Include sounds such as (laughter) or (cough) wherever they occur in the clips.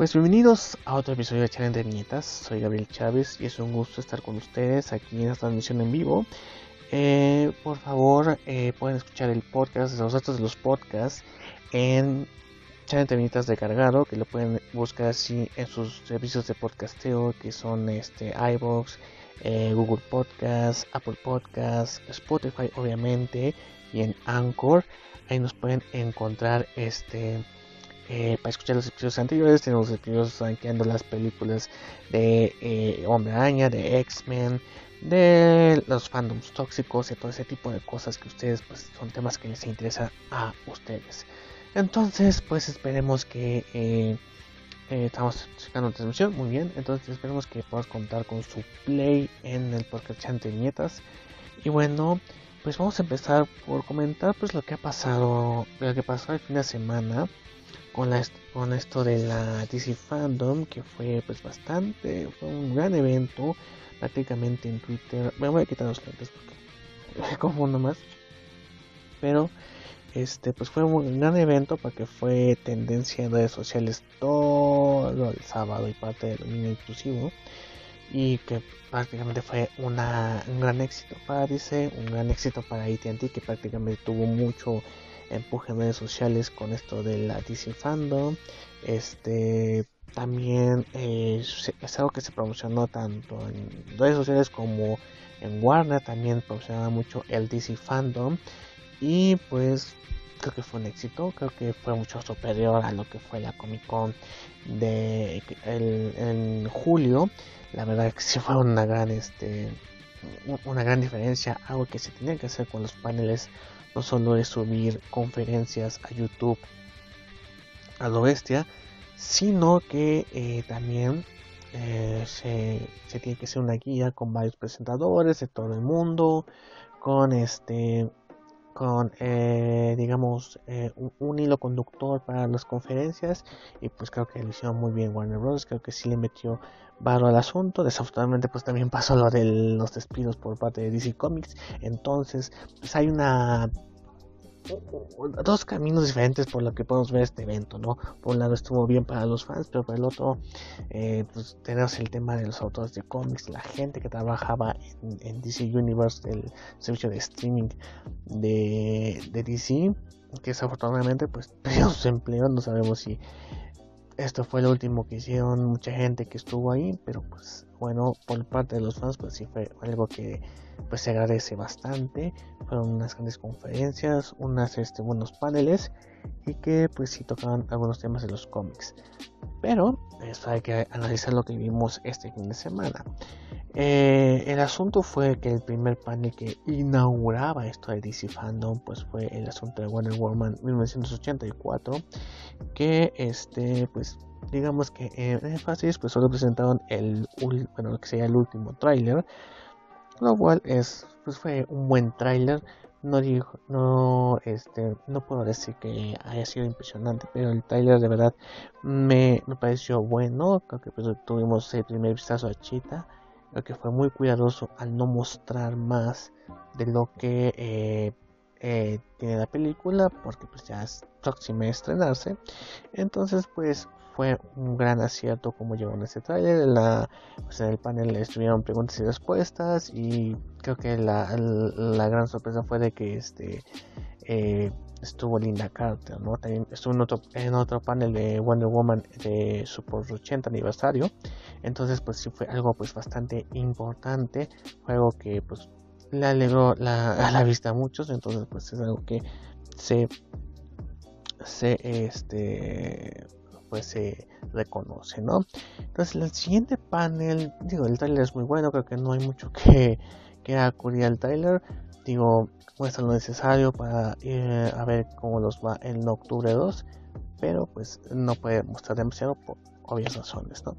Pues bienvenidos a otro episodio de Challenge de. Soy Gabriel Chávez y es un gusto estar con ustedes aquí en esta transmisión en vivo. Eh, por favor, eh, pueden escuchar el podcast, los datos de los podcasts en Channel de Viñetas de Cargado, que lo pueden buscar así en sus servicios de podcasteo, que son este iBox, eh, Google Podcast, Apple Podcast, Spotify, obviamente, y en Anchor. Ahí nos pueden encontrar este eh, para escuchar los episodios anteriores. Tenemos los episodios rankeando las películas de eh, Hombre Araña, de X-Men, de los fandoms tóxicos y todo ese tipo de cosas que ustedes, pues, son temas que les interesan a ustedes. Entonces, pues esperemos que eh, estamos sacando transmisión, muy bien. Entonces esperemos que puedas contar con su play en el podcast Chante Nietas. Y bueno, pues vamos a empezar por comentar pues lo que ha pasado, lo que pasó el fin de semana con, la, con esto de la DC Fandom, que fue pues bastante, fue un gran evento, prácticamente en Twitter. Me voy a quitar los lentes porque (laughs) me confundo más. Pero este pues fue un gran evento porque fue tendencia en redes sociales todo el sábado y parte del domingo inclusivo y que prácticamente fue una, un gran éxito para DC, un gran éxito para AT&T que prácticamente tuvo mucho empuje en redes sociales con esto de la DC Fandom. Este también eh, es algo que se promocionó tanto en redes sociales como en Warner. También promocionaba mucho el DC Fandom. Y pues creo que fue un éxito. Creo que fue mucho superior a lo que fue la Comic Con de el, en julio. La verdad que sí fue una gran este una gran diferencia, algo que se tenía que hacer con los paneles no solo es subir conferencias a YouTube a lo bestia, sino que eh, también eh, se, se, tiene que hacer una guía con varios presentadores de todo el mundo, con este con eh, digamos eh, un, hilo conductor para las conferencias y pues creo que lo hicieron muy bien Warner Bros. Creo que sí le metió varo al asunto desafortunadamente pues también pasó lo de los despidos por parte de DC Comics entonces pues hay una dos caminos diferentes por lo que podemos ver este evento, ¿no? Por un lado estuvo bien para los fans, pero por el otro, eh, pues tenemos el tema de los autores de cómics, la gente que trabajaba en, DC Universe, el servicio de streaming de, de DC, que desafortunadamente pues (laughs) perdió su empleo, no sabemos si esto fue lo último que hicieron mucha gente que estuvo ahí, pero pues bueno, por parte de los fans pues sí fue algo que pues se agradece bastante. Fueron unas grandes conferencias, unas este, buenos paneles y que pues sí tocaban algunos temas de los cómics. Pero eso hay que analizar lo que vimos este fin de semana. Eh, el asunto fue que el primer panel que inauguraba esto de DC Fandom pues fue el asunto de Wonder Woman 1984 que este pues digamos que en énfasis pues solo presentaron el bueno que sería el último tráiler lo cual es pues fue un buen tráiler. No digo no este no puedo decir que haya sido impresionante pero el tráiler de verdad me, me, pareció bueno. Creo que pues, tuvimos el primer vistazo a Cheetah creo que fue muy cuidadoso al no mostrar más de lo que eh, eh, tiene la película porque pues ya es próxima a estrenarse entonces pues fue un gran acierto como llegó en este tráiler. Pues en el panel estuvieron preguntas y respuestas y creo que la, la gran sorpresa fue de que este eh, estuvo Linda Carter, ¿no? También estuvo en otro, en otro panel de Wonder Woman de su por 80 aniversario. Entonces pues sí fue algo pues bastante importante. Fue algo que pues le alegró a la vista a muchos. Entonces pues es algo que se se este pues se reconoce, ¿no? Entonces el siguiente panel, digo, el trailer es muy bueno, creo que no hay mucho que, que acudir al trailer, digo, muestra lo necesario para ir a ver cómo los va en octubre 2, pero pues no puede mostrar demasiado por obvias razones, ¿no?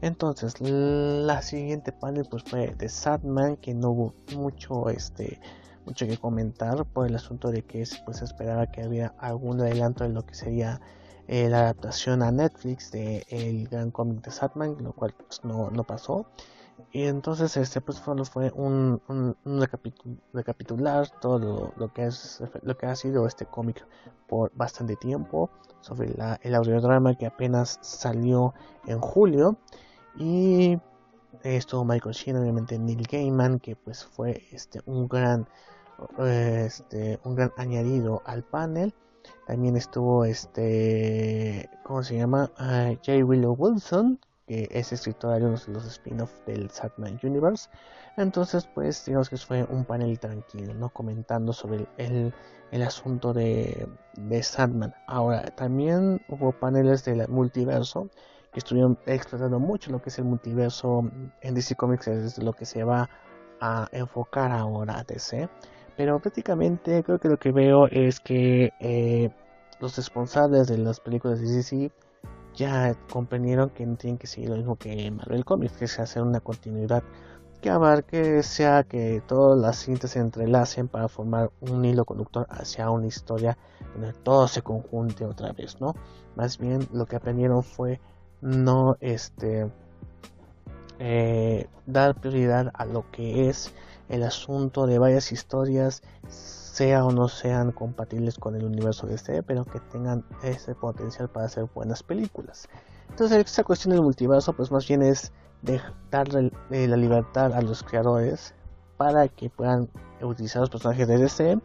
Entonces, la siguiente panel pues fue de Sadman, que no hubo mucho este mucho que comentar por el asunto de que pues esperaba que había algún adelanto de lo que sería eh, la adaptación a Netflix de el gran cómic de Satman, lo cual pues, no, no, pasó. Y entonces este pues fue un, recapitular todo lo, que es lo que ha sido este cómic por bastante tiempo sobre la, el audiodrama que apenas salió en julio. Y estuvo Michael Sheen obviamente Neil Gaiman que pues fue este un gran este un gran añadido al panel. También estuvo este cómo se llama uh, J. Willow Wilson es escritor de los spin-off del Sandman Universe. Entonces, pues digamos que fue un panel tranquilo, ¿no? Comentando sobre el, el asunto de, de. Ahora, también hubo paneles del multiverso que estuvieron explotando mucho lo que es el multiverso en DC Comics, es lo que se va a enfocar ahora DC. Pero prácticamente creo que lo que veo es que eh, los responsables de las películas de DC ya comprendieron que no tienen que seguir lo mismo que Marvel Comics, que es hacer una continuidad que abarque, sea que todas las cintas se entrelacen para formar un hilo conductor hacia una historia donde todo se conjunte otra vez, ¿no? Más bien lo que aprendieron fue no este eh, dar prioridad a lo que es el asunto de varias historias sea o no sean compatibles con el universo de este, pero que tengan ese potencial para hacer buenas películas. Entonces, esta cuestión del multiverso, pues más bien es de darle eh, la libertad a los creadores para que puedan utilizar los personajes de DC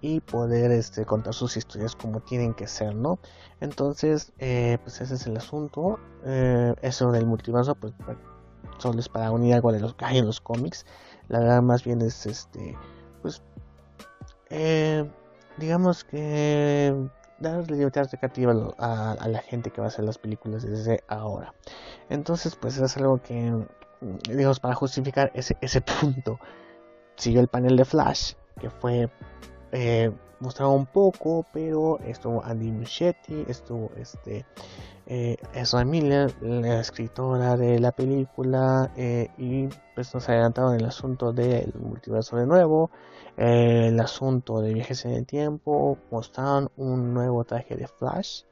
y poder este, contar sus historias como tienen que ser, ¿no? Entonces, eh, pues ese es el asunto. Eh, eso del multiverso, pues, solo es para unir algo de los que hay en los cómics. La verdad, más bien es este, pues eh, digamos que dar libertad creativa a, la gente que va a hacer las películas desde ahora. Entonces, pues es algo que, digamos, para justificar ese, ese (laughs) punto, siguió el panel de Flash, que fue eh, mostrado un poco, pero estuvo Andy Muschietti, estuvo este eh, Ezra Miller, la escritora de la película, eh, y pues nos adelantaron el asunto del multiverso de nuevo, el asunto de viajes en el tiempo, mostraron un nuevo traje de Flash,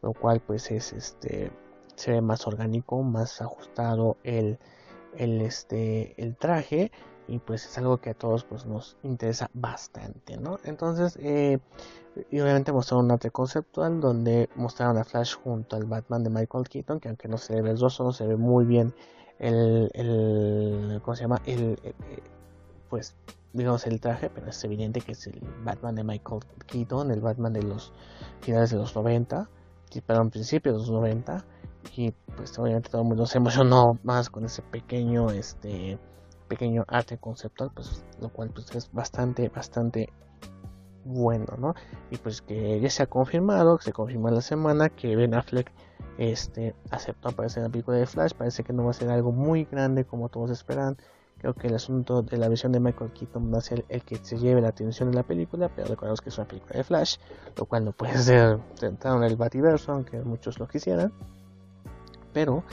lo cual pues es este se ve más orgánico, más ajustado el, el este el traje y pues es algo que a todos pues nos interesa bastante no entonces eh, y obviamente mostraron un arte conceptual donde mostraron a Flash junto al Batman de Michael Keaton que aunque no se ve el rostro se ve muy bien el, el cómo se llama el, pues digamos el traje pero es evidente que es el Batman de Michael Keaton el Batman de los finales de los 90 perdón principios de los 90 y pues obviamente todo el mundo se emocionó más con ese pequeño este pequeño arte conceptual, pues lo cual pues es bastante, bastante bueno, ¿no? Y pues que ya se ha confirmado, se confirmó la semana que Ben Affleck este, aceptó aparecer en la película de Flash, parece que no va a ser algo muy grande como todos esperan. Creo que el asunto de la visión de Michael Keaton va a ser el que se lleve la atención de la película, pero recordemos que es una película de Flash, lo cual no puede (laughs) ser centrado en el Bativerso, aunque muchos lo quisieran. Pero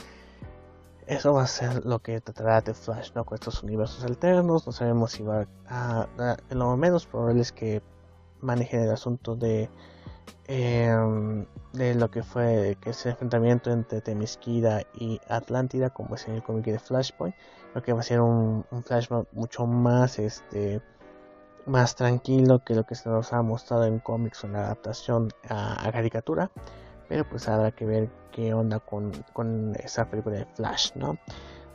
eso va a ser lo que tratará de Flash, ¿no? Con estos universos alternos. No sabemos si va a. en lo menos probable es que manejen el asunto de. Em, de lo que fue que ese enfrentamiento entre Temisquira y Atlántida, como es en el cómic de Flashpoint. Creo que va a ser un, un Flashpoint mucho más este más tranquilo que lo que se nos ha mostrado en cómics o en la adaptación a caricatura. Pero pues habrá que ver qué onda con, con esa película de Flash, ¿no?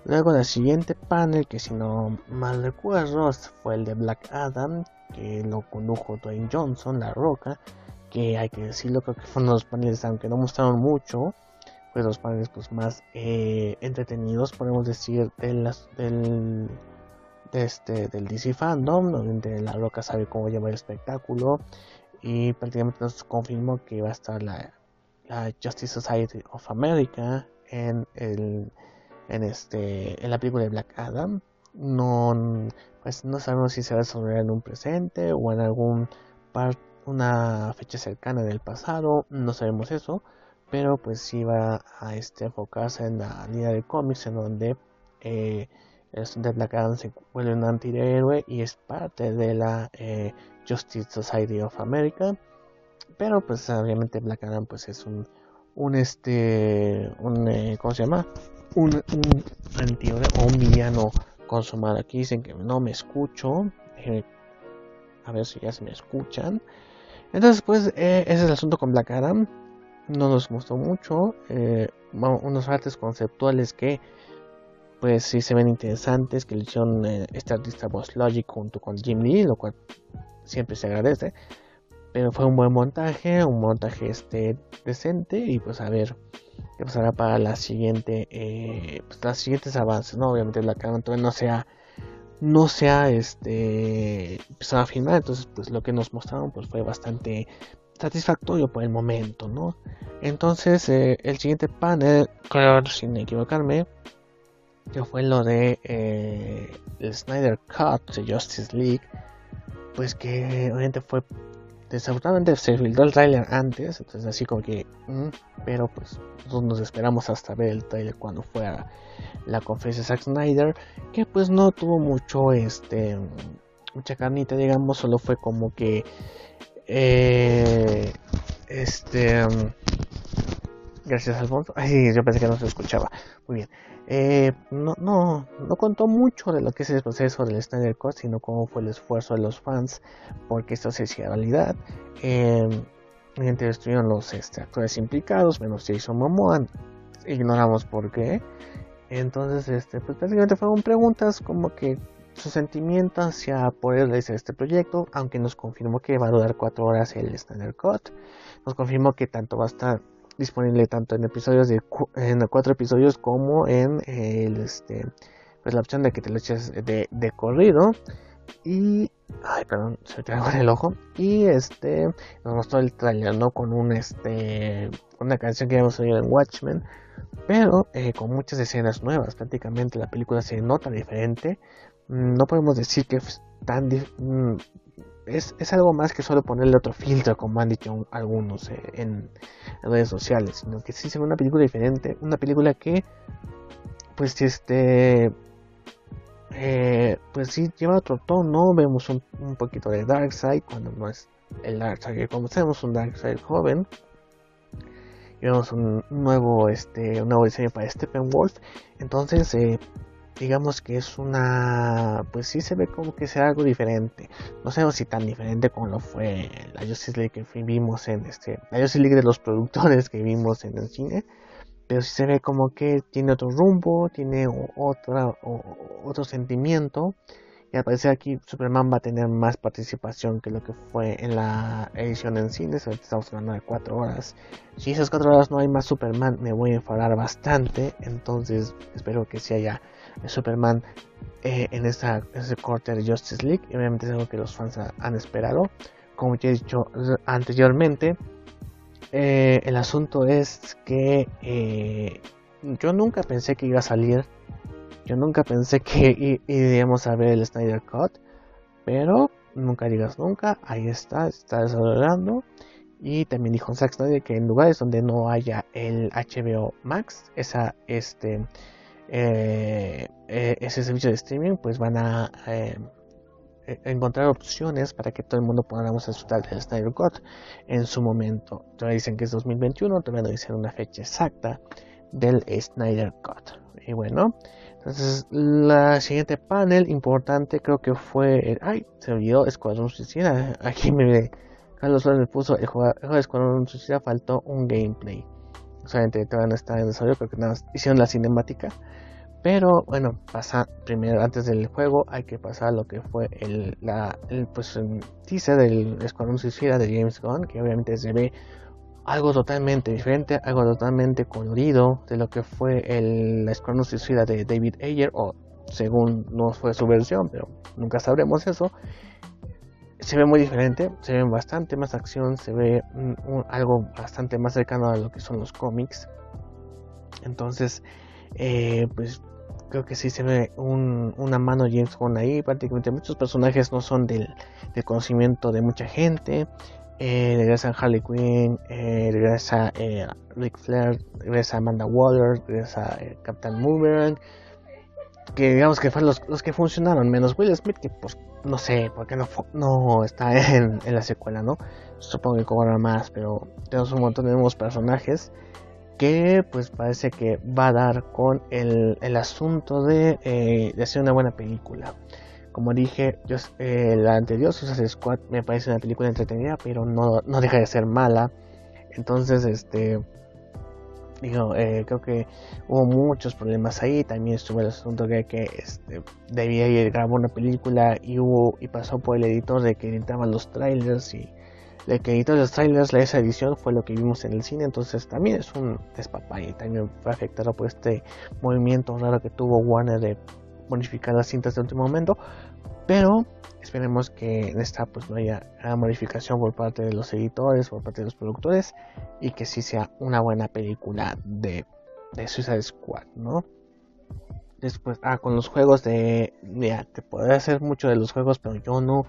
Luego el siguiente panel, que si no mal recuerdo, fue el de Black Adam, que lo condujo Dwayne Johnson, La Roca, que hay que decirlo, creo que fueron los paneles, aunque no mostraron mucho, pues los paneles pues más eh, entretenidos, podemos decir, de las, del, de este, del DC Fandom, donde La Roca sabe cómo llevar el espectáculo, y prácticamente nos confirmó que va a estar la la Justice Society of America en el en este en la película de Black Adam. No pues no sabemos si se va a desarrollar en un presente o en algún par, una fecha cercana del pasado no sabemos eso pero pues sí va a este, enfocarse en la línea de cómics en donde eh, de Black Adam se vuelve un antihéroe y es parte de la eh, Justice Society of America pero pues obviamente Black Adam pues es un, un este, un, eh, ¿cómo se llama? un, un antihéroe o un villano consumado. Aquí dicen que no me escucho. a ver si ya se me escuchan. Entonces, pues, eh, ese es el asunto con Black Adam. No nos gustó mucho. Eh, unos artes conceptuales que, pues, sí se ven interesantes. Que le hicieron eh, este artista Boss Logic junto con Jim Lee, lo cual siempre se agradece. Pero fue un buen montaje, un montaje este decente. Y pues, a ver qué pasará para la siguiente, pues, las siguientes avances. No, obviamente, Adam todavía no sea no se ha este, empezado a filmar, entonces pues lo que nos mostraron pues fue bastante satisfactorio por el momento, ¿no? Entonces eh, el siguiente panel, creo sin equivocarme, que fue lo de eh, el Snyder Cut de Justice League, pues que obviamente fue desafortunadamente se filtró el trailer antes, entonces así como que, mm, pero pues nosotros nos esperamos hasta ver el trailer cuando fuera la conferencia de Zack Snyder, que pues no tuvo mucho, este, mucha carnita, digamos, solo fue como que, eh, este, gracias Alfonso, ay, yo pensé que no se escuchaba, muy bien, eh, no, no, no contó mucho de lo que es el proceso del Snyder Cut, sino cómo fue el esfuerzo de los fans porque esto se hiciera realidad. Eh, estuvieron los este, actores implicados, menos Jason Momoa, ignoramos por qué. Entonces, este, pues básicamente fueron preguntas como que su sentimiento hacia poder realizar este proyecto, aunque nos confirmó que va a durar cuatro horas el Standard Cut, nos confirmó que tanto va a estar disponible tanto en episodios de en cuatro episodios como en el este pues la opción de que te lo eches de, de corrido y ay perdón se me en el ojo y este nos mostró el trailer no con un este una canción que habíamos oído en Watchmen pero eh, con muchas escenas nuevas. Prácticamente la película se nota diferente. Mm, no podemos decir que es tan mm, es, es, algo más que solo ponerle otro filtro, como han dicho algunos eh, en, redes sociales, sino que sí se una película diferente, una película que, pues, este, eh, pues sí lleva otro tono, vemos un, un poquito de Darkseid cuando no es el Darkseid que conocemos, un Darkseid joven, vemos un nuevo este un nuevo diseño para Steppenwolf. Entonces eh, digamos que es una pues sí se ve como que sea algo diferente no sé si tan diferente como lo fue la Justice League que vimos en este la Justice League de los productores que vimos en el cine pero sí se ve como que tiene otro rumbo tiene otra otro sentimiento y al parecer aquí Superman va a tener más participación que lo que fue en la edición en cines. Ahorita estamos hablando de 4 horas. Si esas 4 horas no hay más Superman, me voy a enfadar bastante. Entonces espero que si haya Superman eh, en esta, ese corte de Justice League. Y obviamente es algo que los fans han esperado. Como ya he dicho anteriormente, eh, el asunto es que eh, yo nunca pensé que iba a salir yo nunca pensé que iríamos a ver el Snyder Cut, pero nunca digas nunca, ahí está, está desarrollando. Y también dijo Zack Snyder que en lugares donde no haya el HBO Max, esa, este, eh, eh, ese servicio de streaming, pues van a eh, encontrar opciones para que todo el mundo podamos disfrutar del Snyder Cut en su momento. Todavía dicen que es 2021, todavía no dicen una fecha exacta del Snyder Cut. Y bueno, entonces, la siguiente panel importante creo que fue. El, ay, se olvidó Escuadrón Suicida. Aquí me. Carlos Flores me puso el juego, de Escuadrón Suicida. Faltó un gameplay. Solamente todavía no está en desarrollo. Creo que nada hicieron la cinemática. Pero bueno, pasa primero, antes del juego, hay que pasar lo que fue el, la, el, pues, el teaser del Escuadrón Suicida de James Gunn. Que obviamente se ve algo totalmente diferente, algo totalmente colorido de lo que fue el, Escuadrón Suicida de David Ayer, o según no fue su versión, pero nunca sabremos eso. Se ve muy diferente, se ve bastante más acción, se ve algo bastante más cercano a lo que son los cómics. Entonces, eh, pues creo que sí se ve una mano James Gunn ahí. Prácticamente muchos personajes no son del, del conocimiento de mucha gente eh, regresa Harley Quinn, eh, regresa eh, Rick Flair, regresa Amanda Waller, regresa eh, Captain Boomerang, que digamos que fueron los, que funcionaron, menos Will Smith, que pues no sé, porque no, no está (laughs) en, la secuela, ¿no? Supongo que cobra más, pero tenemos un montón de nuevos personajes que pues parece que va a dar con el, el asunto de, eh, de, hacer una buena película. Como dije, yo, eh, la anterior, Suicide Squad, me parece una película entretenida, pero no, no deja de ser mala. Entonces, este, digo, eh, creo que hubo muchos problemas ahí. También estuvo el asunto de que este, debía ir grabar una película y hubo y pasó por el editor de que editaban los trailers y de que editó los trailers, esa edición fue lo que vimos en el cine, entonces también es un despapay y también fue afectado por este movimiento raro que tuvo Warner de modificar las cintas de último momento, pero esperemos que en esta pues no haya modificación por parte de los editores, por parte de los productores y que sí sea una buena película de, de Suicide Squad, ¿no? Después, ah, con los juegos de, mira, te podría hacer mucho de los juegos, pero yo no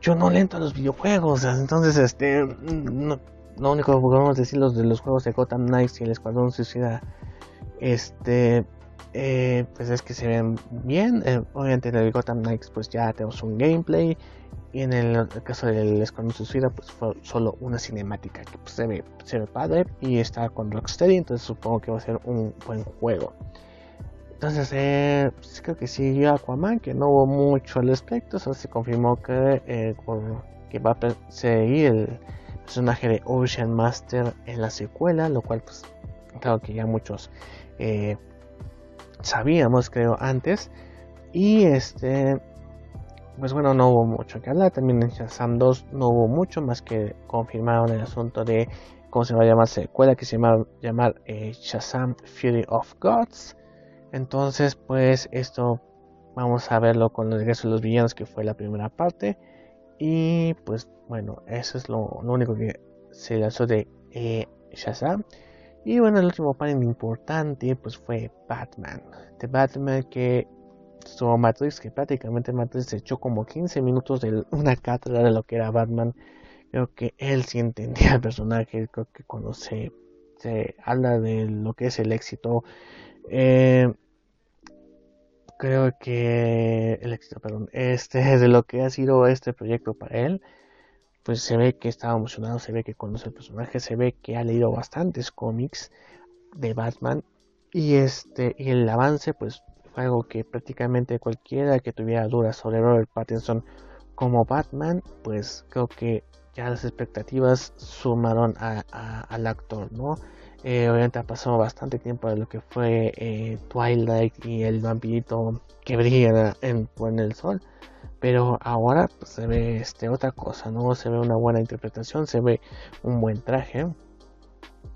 yo no lento a los videojuegos. Entonces, este, no, lo único que podemos decir los de los juegos de Gotham Knights y el Escuadrón Suicida, este, eh, pues es que se ven bien. Eh, obviamente en el Gotham Knights, pues ya tenemos un gameplay. Y en el, caso del Escuadrón Suicida, pues fue solo una cinemática que pues, se, ve, se padre y está con Rocksteady. Entonces supongo que va a ser un buen juego. Entonces, eh, pues creo que siguió Aquaman, que no hubo mucho al respecto, solo se confirmó que, que va a seguir el personaje de Ocean Master en la secuela, lo cual, pues, claro que ya muchos sabíamos, creo, antes. Y este, pues bueno, no hubo mucho que hablar. También en Shazam 2 no hubo mucho más que confirmaron el asunto de cómo se va a llamar secuela, que se va a llamar eh, Shazam Fury of Gods. Entonces, pues esto vamos a verlo con el regreso de los villanos, que fue la primera parte. Y pues bueno, eso es lo, único que se lanzó de eh, Shazam. Y bueno, el último panel importante pues fue Batman. De Batman que estuvo Matrix, que prácticamente Matrix se echó como 15 minutos de una cátedra de lo que era Batman. Creo que él sí entendía el personaje. Creo que cuando se, se habla de lo que es el éxito eh, creo que el éxito, perdón, este (laughs) de lo que ha sido este proyecto para él, pues se ve que estaba emocionado, se ve que conoce el personaje, se ve que ha leído bastantes cómics de Batman y este y el avance pues fue algo que prácticamente cualquiera que tuviera dudas sobre Robert Pattinson como Batman, pues creo que ya las expectativas sumaron al actor, ¿no? Eh, obviamente ha pasado bastante tiempo de lo que fue eh, Twilight y el vampirito que brilla en, en el sol. Pero ahora pues, se ve este, otra cosa, ¿no? Se ve una buena interpretación, se ve un buen traje.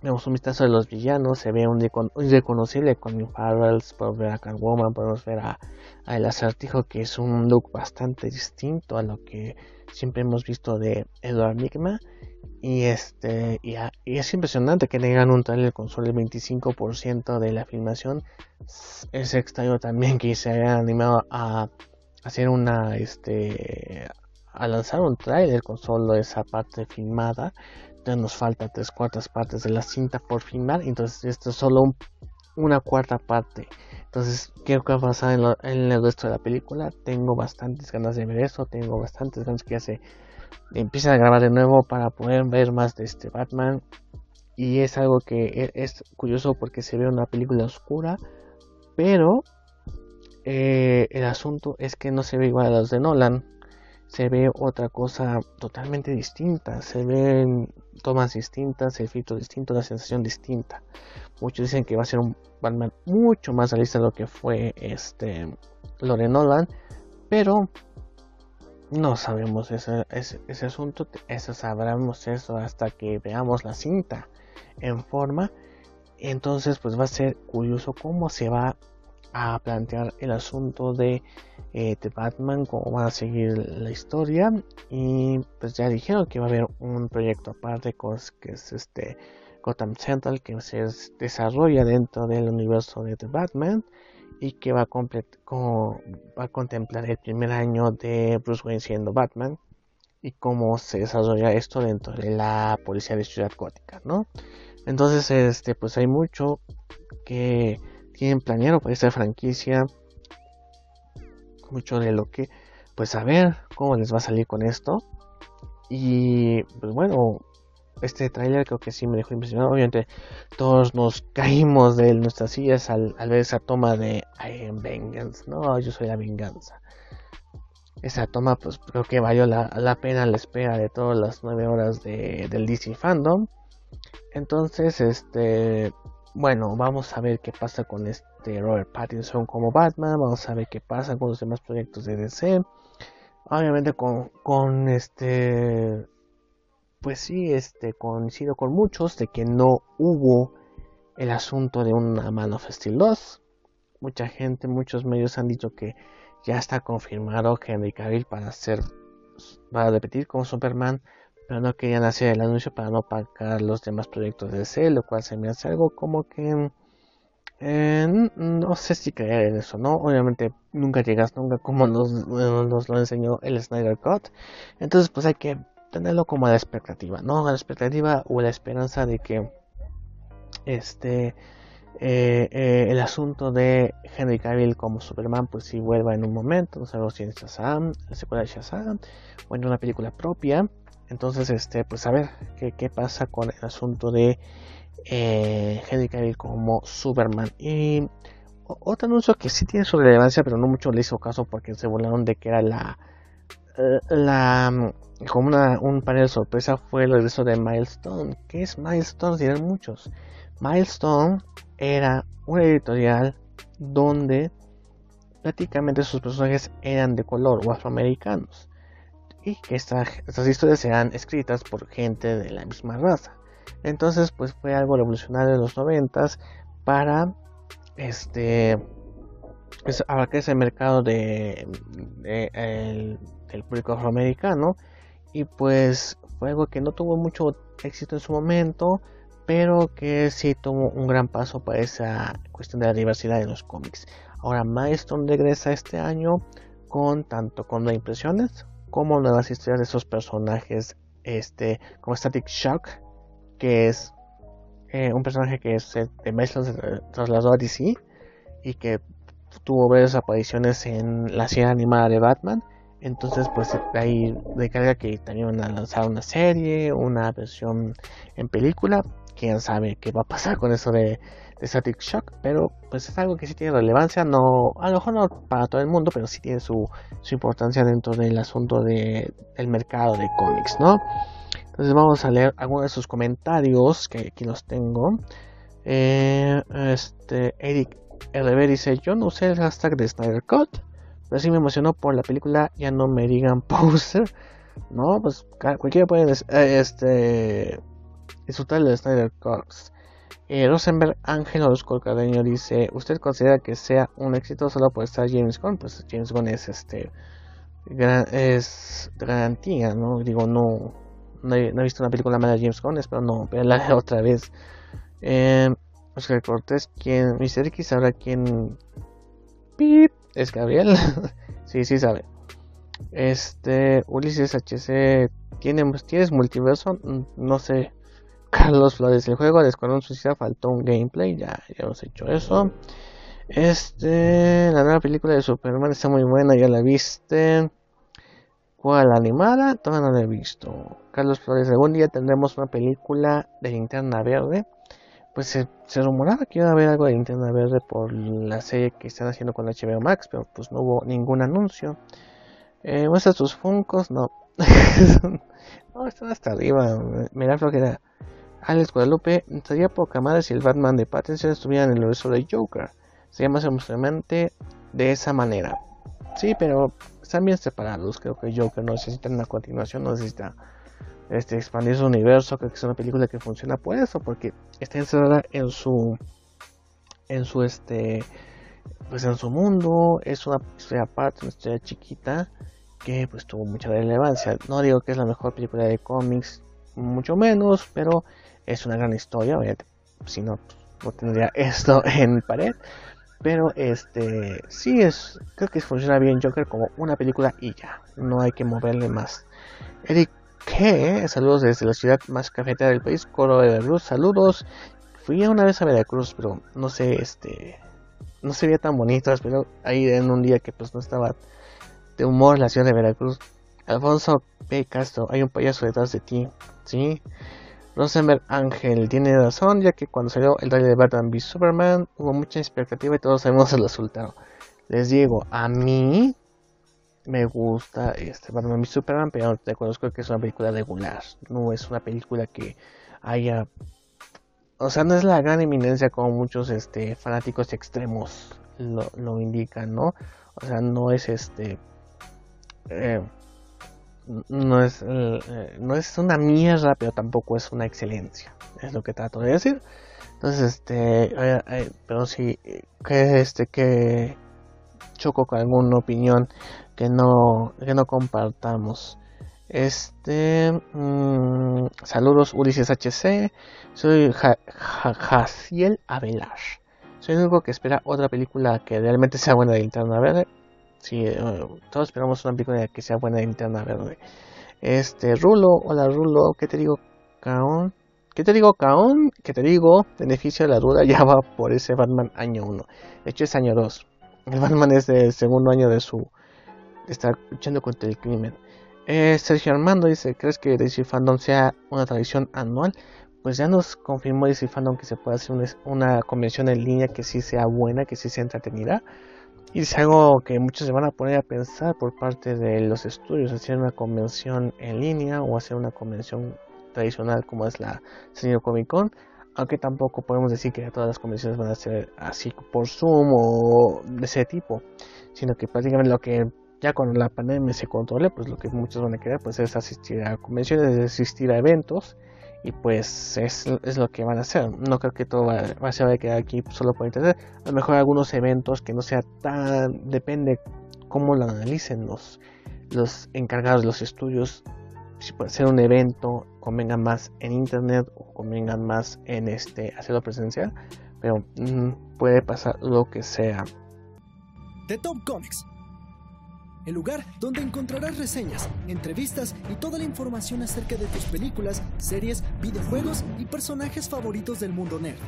Vemos un vistazo de los villanos, se ve un irreconocible con Farrells, podemos ver a Catwoman, podemos ver a, El Acertijo, que es un look bastante distinto a lo que siempre hemos visto de Edward Nigma y este y, es impresionante que tengan un trailer con solo el 25% de la filmación. Es extraño también que se hayan animado a hacer una este a lanzar un trailer con solo esa parte filmada. Entonces nos falta tres cuartas partes de la cinta por filmar. Entonces esto es solo una cuarta parte. Entonces, ¿qué va a pasar en, en, el resto de la película? Tengo bastantes ganas de ver eso. Tengo bastantes ganas que ya se empiezan a grabar de nuevo para poder ver más de este Batman. Y es algo que e, es curioso porque se ve una película oscura, pero eh, el asunto es que no se ve igual a los de Nolan. Se ve otra cosa totalmente distinta. Se ven tomas distintas, el filtro distinto, la sensación distinta. Muchos dicen que va a ser un Batman mucho más realista de lo que fue este lo de Nolan, pero no sabemos ese, ese, asunto, eso sabremos eso hasta que veamos la cinta en forma. Entonces, pues va a ser curioso cómo se va a plantear el asunto de, eh, de Batman, cómo va a seguir la historia. Y pues ya dijeron que va a haber un proyecto aparte que es este Gotham Central que se desarrolla dentro del universo de The Batman y que va a, va a contemplar el primer año de Bruce Wayne siendo Batman y cómo se desarrolla esto dentro de la policía de Ciudad Gótica, ¿no? Entonces, este, pues hay mucho que tienen planeado para esta franquicia, mucho de lo que, pues a ver cómo les va a salir con esto. Y pues bueno, este tráiler creo que sí me dejó impresionado. Obviamente todos nos caímos de nuestras sillas al, ver esa toma de I am vengeance. No, yo soy la venganza. Esa toma pues creo que valió la, la pena la espera de todas las nueve horas de, del DC Fandom. Entonces, este, bueno, vamos a ver qué pasa con este Robert Pattinson como Batman. Vamos a ver qué pasa con los demás proyectos de DC. Obviamente con, con este pues sí, este, coincido con muchos de que no hubo el asunto de una Man of Steel 2. Mucha gente, muchos medios han dicho que ya está confirmado que Henry Cavill para hacer, a repetir como Superman, pero no querían hacer el anuncio para no pagar los demás proyectos de DC, lo cual se me hace algo como que eh, no sé si creer en eso, ¿no? Obviamente nunca llegas nunca como nos, nos lo enseñó el Snyder Cut. Entonces pues hay que tenerlo como la expectativa, ¿no? La expectativa o la esperanza de que este eh, eh, el asunto de Henry Cavill como Superman pues si vuelva en un momento, no sabemos si en Shazam, la secuela de Shazam o en una película propia. Entonces, este, pues a ver qué, qué pasa con el asunto de eh, Henry Cavill como Superman. Y otro anuncio que sí tiene su relevancia, pero no mucho le hizo caso porque se volaron de que era la la como una, un panel sorpresa fue el regreso de Milestone. ¿Qué es Milestone? Dirán muchos. Milestone era una editorial donde prácticamente sus personajes eran de color o afroamericanos. Y que estas historias eran escritas por gente de la misma raza. Entonces, pues fue algo revolucionario en los noventas para este abarcar ese mercado de, el, del público afroamericano y pues fue algo que no tuvo mucho éxito en su momento, pero que sí tomó un gran paso para esa cuestión de la diversidad en los cómics. Ahora Milestone regresa este año con tanto con nuevas impresiones como nuevas historias de esos personajes, este, como Static Shock, que es eh, un personaje que es eh, de se trasladó a DC y que tuvo varias apariciones en la serie animada de Batman entonces, pues ahí carga que también van a lanzar una serie, una versión en película. Quién sabe qué va a pasar con eso de, Static Shock, pero pues es algo que sí tiene relevancia. No, a lo mejor no para todo el mundo, pero sí tiene su, importancia dentro del asunto de, del mercado de cómics, ¿no? Entonces vamos a leer algunos de sus comentarios que aquí los tengo. Eh, este, Eric LB dice: Yo no usé el hashtag de Snyder Cut pero sí me emocionó por la película Ya no me digan (laughs) poser. No, pues cualquiera puede eh, este, disfrutar de Snyder Cox. Eh, Rosenberg Ángel Orozco Cardeño dice: ¿Usted considera que sea un éxito solo por estar James Gunn? Pues James Gunn es este es garantía, ¿no? Digo, no, no he, visto una película mala de James Gunn, espero no verla (laughs) otra vez. Eh, Oscar Cortés, quien, Mr. X sabrá quién. Pip, ¿Es Gabriel? (laughs) sí, sí sabe. Este, Ulises HC, ¿tienes multiverso? Mm, no sé. Carlos Flores, el juego de Escuadrón Suicida faltó un gameplay, ya, ya hemos hecho eso. Este, la nueva película de Superman está muy buena, ya la viste. ¿Cuál animada? Todavía no la he visto. Carlos Flores, algún día tendremos una película de linterna verde pues se, rumoraba que iba a haber algo de Nintendo Verde por la serie que están haciendo con HBO Max, pero pues no hubo ningún anuncio. Eh, muestra tus Funcos, no. (laughs) no, están hasta arriba. Mira lo que era. Alex Guadalupe, estaría poca madre si el Batman de Pattinson estuviera en el universo de Joker. Sería más emocionante de esa manera. Sí, pero están bien separados. Creo que Joker no necesita una continuación, no necesita este, expandir su universo, creo que es una película que funciona por eso, porque está encerrada en su, en su, este, pues en su mundo, es una historia aparte, una historia chiquita, que pues tuvo mucha relevancia. No digo que es la mejor película de cómics, mucho menos, pero es una gran historia, si no, no tendría (laughs) esto en pared. Pero este sí es, creo que funciona bien Joker como una película y ya, no hay que moverle más. Eric. Saludos desde la ciudad más cafetera del país, Coro de Veracruz. Saludos. Fui una vez a Veracruz, pero no sé, este. No se veía tan bonito, pero ahí en un día que pues no estaba de humor la ciudad de Veracruz. Alfonso P. Castro, hay un payaso detrás de ti, ¿sí? Rosenberg Ángel tiene razón, ya que cuando salió el trailer de Batman v Superman hubo mucha expectativa y todos sabemos el resultado. Les digo, a mí me gusta este Batman v Superman, pero reconozco que es una película regular. No es una película que haya. O sea, no es la gran eminencia como muchos este, fanáticos extremos lo, lo indican, ¿no? O sea, no es este. Eh, no es, eh, no es una mierda, pero tampoco es una excelencia. Es lo que trato de decir. Entonces, este, eh, pero sí, que este, que choco con alguna opinión que no, que no compartamos. Este, mmm, saludos Ulises HC, soy Jaciel Avelar. Soy el único que espera otra película que realmente sea buena de Linterna Verde. Sí, uh, todos esperamos una película que sea buena de Linterna Verde. Este, Rulo, hola Rulo, ¿qué te digo, Caón? ¿Qué te digo, Caón? ¿Qué te digo? Beneficio de la duda, ya va por ese Batman año 1. De hecho, es año 2. El Batman es del segundo año de su. estar luchando contra el crimen. Eh, Sergio Armando dice: ¿Crees que DC Fandom sea una tradición anual? Pues ya nos confirmó DC Fandom que se puede hacer una, convención en línea que sí sea buena, que sí sea entretenida. Y es algo que muchos se van a poner a pensar por parte de los estudios: hacer una convención en línea o hacer una convención tradicional como es la Señor Comic Con aunque tampoco podemos decir que todas las convenciones van a ser así por Zoom o de ese tipo, sino que prácticamente lo que ya con la pandemia se controle, pues lo que muchos van a querer pues es asistir a convenciones, asistir a eventos y pues es, es lo que van a hacer. No creo que todo va, va a quedar aquí solo por internet. A lo mejor algunos eventos que no sea tan, depende cómo lo analicen los, los encargados de los estudios si puede ser un evento convenga más en internet o convengan más en este hacerlo presencial, pero mm, puede pasar lo que sea. The Top Comics el lugar donde encontrarás reseñas, entrevistas y toda la información acerca de tus películas, series, videojuegos y personajes favoritos del mundo nerd.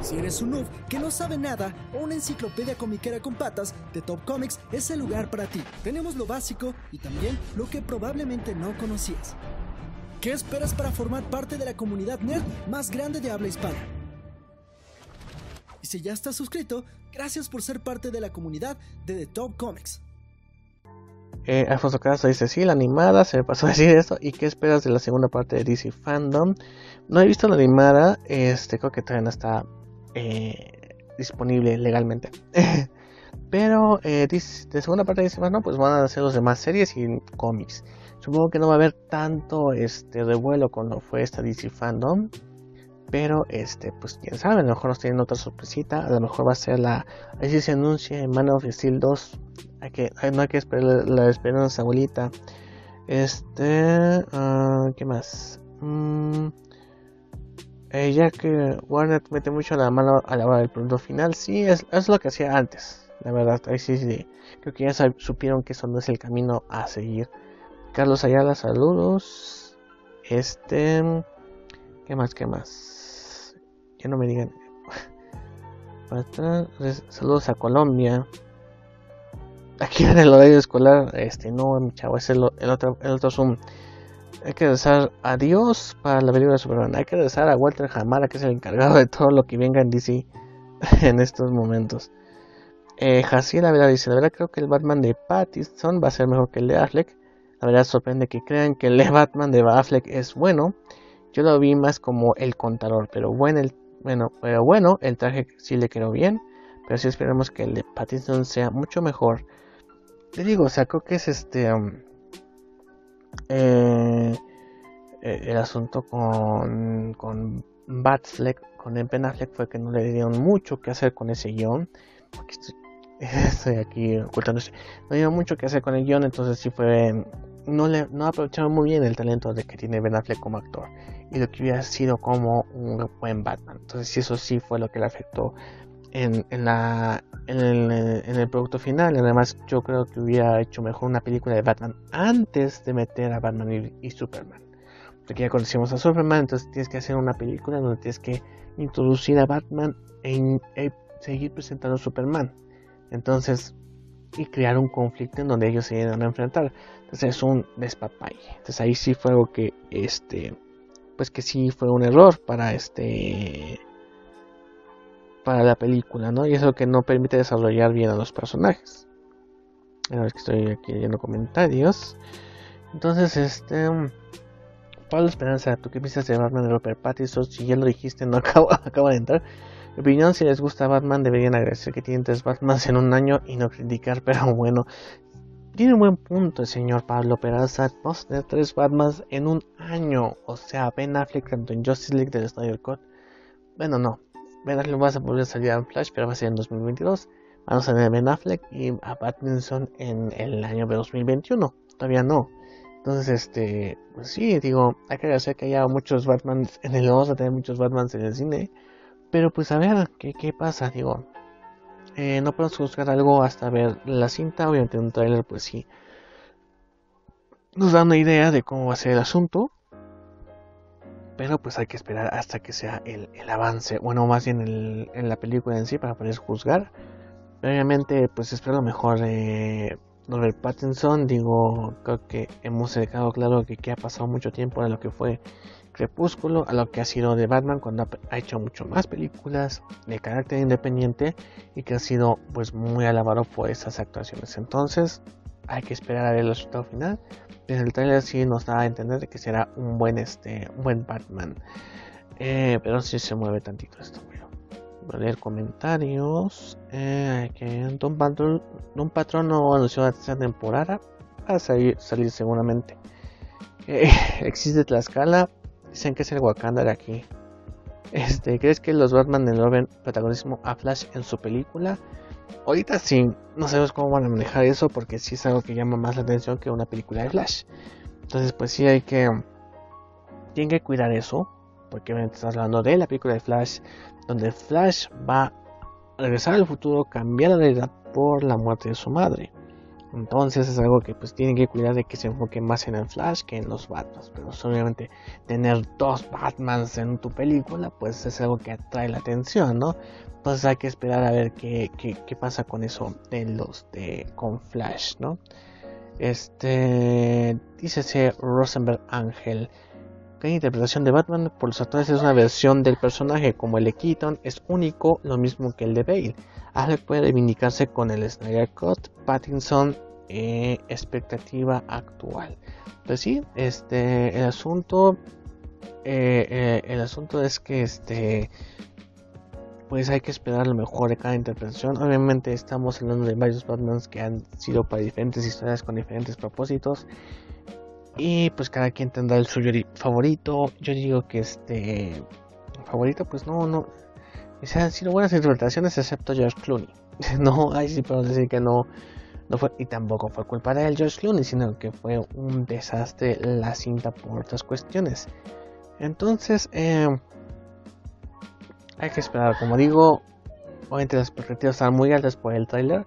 Si eres un noob que no sabe nada o una enciclopedia comiquera con patas, The Top Comics es el lugar para ti. Tenemos lo básico y también lo que probablemente no conocías. ¿Qué esperas para formar parte de la comunidad nerd más grande de habla hispana? Y si ya estás suscrito, gracias por ser parte de la comunidad de The Top Comics. Eh, Alfonso Castro dice, sí, la animada, se me pasó a decir esto. ¿Y qué esperas de la segunda parte de DC Fandom? No he visto la animada, este, creo que todavía no está eh, disponible legalmente. (laughs) Pero eh, de segunda parte de DC Fandom, pues van a hacer los demás series y cómics. Supongo que no va a haber tanto este revuelo cuando fue esta DC Fandom. Pero este, pues quién sabe, a lo mejor nos tienen otra sorpresita. A lo mejor va a ser la. Así se anuncia en Man of Steel 2 hay que, no hay que esperar la, esperanza, abuelita. Este, uh, ¿qué más? Mm, ya que Warner mete mucho la mano a la hora del producto final, sí, es, es lo que hacía antes. La verdad, ahí sí, sí. Creo que ya supieron que eso no es el camino a seguir. Carlos Ayala, saludos. Este, ¿qué más? ¿Qué más? Ya no me digan. Saludos a Colombia aquí en el horario escolar, este, no, mi chavo, es el, otro, el otro Zoom. Hay que rezar a Dios para la película de Superman. Hay que rezar a Walter Hamara, que es el encargado de todo lo que venga en DC (laughs) en estos momentos. Eh, Jaciel, la verdad, dice: La verdad, creo que el Batman de Pattinson va a ser mejor que el de Affleck. La verdad, sorprende que crean que el Batman de Affleck es bueno. Yo lo vi más como el contador, pero bueno, el, bueno, pero bueno, el traje sí le quedó bien. Pero sí esperemos que el de Pattinson sea mucho mejor te digo, o sea, creo que es este. Um, eh, eh, el asunto con, con Batfleck, con el Ben Affleck, fue que no le dieron mucho que hacer con ese guion. Porque (laughs) estoy, aquí ocultándose. No dieron mucho que hacer con el guion, entonces sí fue. No, le, no aprovecharon muy bien el talento de que tiene Ben Affleck como actor y lo que hubiera sido como un buen Batman. Entonces, eso sí fue lo que le afectó en, en, la, en, el, el producto final. Además, yo creo que hubiera hecho mejor una película de Batman antes de meter a Batman y, Superman. Porque ya conocimos a Superman, entonces tienes que hacer una película donde tienes que introducir a Batman e, seguir presentando a Superman. Entonces, y crear un conflicto en donde ellos se van a enfrentar. Es un despapalle. Entonces ahí sí fue algo que este pues que sí fue un error para este para la película, ¿no? Y eso que no permite desarrollar bien a los personajes. A ver que estoy aquí leyendo comentarios. Entonces, este Pablo Esperanza, ¿tú qué piensas de Batman de Robert Pattinson? Si ya lo dijiste, no (laughs) acaba, acaba de entrar. Mi opinión, si les gusta Batman, deberían agradecer que tienen tres Batmans en un año y no criticar, (laughs) pero bueno, tiene un buen punto el señor Pablo Peraza. Vamos a tener tres Batmans en un año. O sea, Ben Affleck tanto en Justice League del Snyder Cut. Bueno, no. Ben Affleck va a volver salir en Flash, pero va a ser en 2022. Vamos a tener Ben Affleck y a Batmanson en el año de 2021. Todavía no. Entonces, este, pues sí, digo, hay que agradecer que haya muchos Batmans en el vamos a tener muchos Batmans en el cine. Pero pues a ver, ¿qué, qué pasa? Digo, eh, no podemos juzgar algo hasta ver la cinta, obviamente un trailer pues sí. Nos da una idea de cómo va a ser el asunto. Pero pues hay que esperar hasta que sea el, el avance, bueno, más bien el, en la película en sí para poder juzgar. Obviamente pues espero lo mejor de Robert Pattinson, digo, creo que hemos dejado claro que, que ha pasado mucho tiempo de lo que fue Crepúsculo a lo que ha sido de Batman cuando ha hecho mucho más películas de carácter independiente y que ha sido pues muy alabado por esas actuaciones. Entonces hay que esperar a ver el resultado final. Desde el trailer sí nos da a entender que será un buen este buen Batman. Eh, pero si se mueve tantito esto. Voy a leer comentarios. Eh, que Don Patrón, Don Patrón no anunció la temporada. Va a salir, salir seguramente. Eh, (laughs) existe Tlaxcala. Dicen que es el Wakanda de aquí. Este, ¿Crees que los Batman le roben protagonismo a Flash en su película? Ahorita sí, no sabemos cómo van a manejar eso porque sí es algo que llama más la atención que una película de Flash. Entonces, pues sí hay que. Tienen que cuidar eso. Porque estás hablando de la película de Flash, donde Flash va a regresar al futuro, cambiar la realidad por la muerte de su madre. Entonces es algo que pues tienen que cuidar de que se enfoque más en el Flash que en los Batmans. Pero obviamente tener dos Batmans en tu película pues es algo que atrae la atención, ¿no? Entonces hay que esperar a ver qué, qué, pasa con eso de los de con Flash, ¿no? Este dice Rosenberg Ángel cada interpretación de Batman por los actores es una versión del personaje, como el de Keaton es único, lo mismo que el de Bale. Affleck puede reivindicarse con el Snyder Cut, Pattinson, eh, expectativa actual. Pues sí, este, el asunto, eh, eh, el asunto es que este, pues hay que esperar lo mejor de cada interpretación. Obviamente estamos hablando de varios Batmans que han sido para diferentes historias con diferentes propósitos. Y pues cada quien tendrá el suyo favorito. Yo digo que este favorito, pues no, no. O sea, han sido buenas interpretaciones excepto George Clooney. (laughs) no, ahí sí puedo decir que no, no fue, y tampoco fue culpa de él George Clooney, sino que fue un desastre la cinta por otras cuestiones. Entonces, eh, hay que esperar, como digo, obviamente las expectativas están muy altas por el trailer.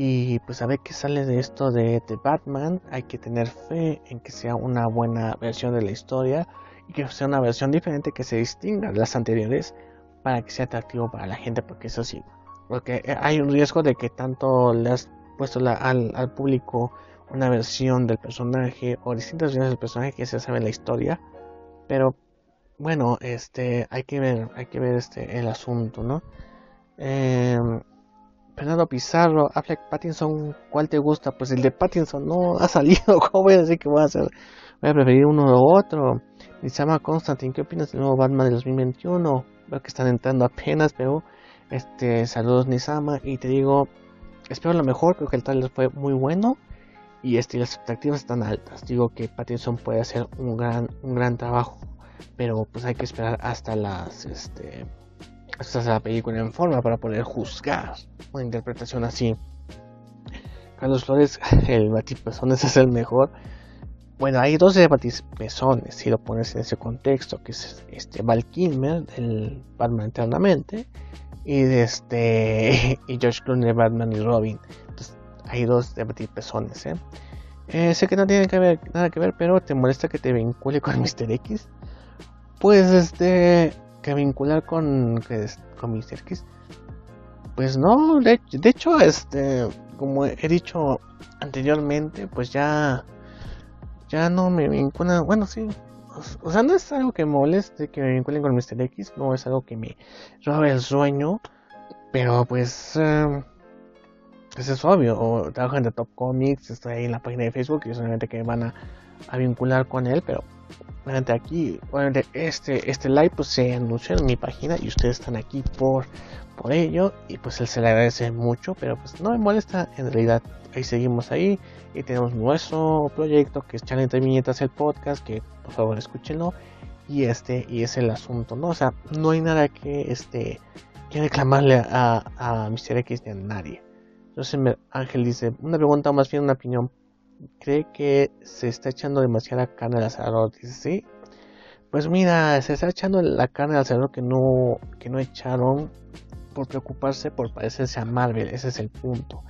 Y pues a ver qué sale de esto de, The Batman. Hay que tener fe en que sea una buena versión de la historia y que sea una versión diferente que se distinga de las anteriores para que sea atractivo para la gente. Porque eso sí, porque hay un riesgo de que tanto le has puesto al, al, público una versión del personaje o distintas versiones del personaje que se sabe la historia. Pero bueno, este hay que ver, hay que ver este el asunto, ¿no? Eh, Fernando Pizarro, Affleck Pattinson, ¿cuál te gusta? Pues el de Pattinson no (laughs) ha salido, ¿cómo voy a decir que voy a hacer? Voy a preferir uno u otro. llama Constantine, ¿qué opinas del nuevo Batman de 2021? Veo que están entrando apenas, pero este, saludos Nisama y te digo, espero lo mejor, creo que el trailer fue muy bueno y este, las expectativas están altas. Digo que Pattinson puede hacer un gran, un gran trabajo, pero pues hay que esperar hasta las, este, esta es la película en forma para poder juzgar una interpretación así. Carlos Flores, (laughs) el batipezones es el mejor. Bueno, hay dos de batipezones, si lo pones en ese contexto, que es este Val Kilmer del Batman Eternamente y de este (laughs) y George Clooney Batman y Robin. Entonces, hay dos de batipezones, ¿eh? ¿eh? sé que no tiene que ver, nada que ver, pero te molesta que te vincule con Mr. X. Pues este que vincular con, con Mr. X. Pues no, de, hecho, este, como he dicho anteriormente, pues ya, ya no me vincula, bueno, sí, o sea, no es algo que moleste que me vinculen con Mr. X, no es algo que me robe el sueño, pero pues, eh, pues es obvio, o trabajo en The Top Comics, estoy en la página de Facebook y solamente que van a, a vincular con él, pero obviamente aquí, obviamente este, este live pues se anunció en mi página y ustedes están aquí por, por ello y pues él se le agradece mucho, pero pues no me molesta en realidad, ahí seguimos ahí y tenemos nuestro proyecto que es Channel entre Viñetas el podcast, que por favor escúchenlo y este y es el asunto, ¿no? O sea, no hay nada que este que reclamarle a, a Mr. X ni a nadie. Entonces Ángel dice, una pregunta más bien una opinión cree que se está echando demasiada carne al asador. Dice, sí. Pues mira, se está echando la carne al asador que no, que no echaron por preocuparse por parecerse a Marvel. Ese es el punto.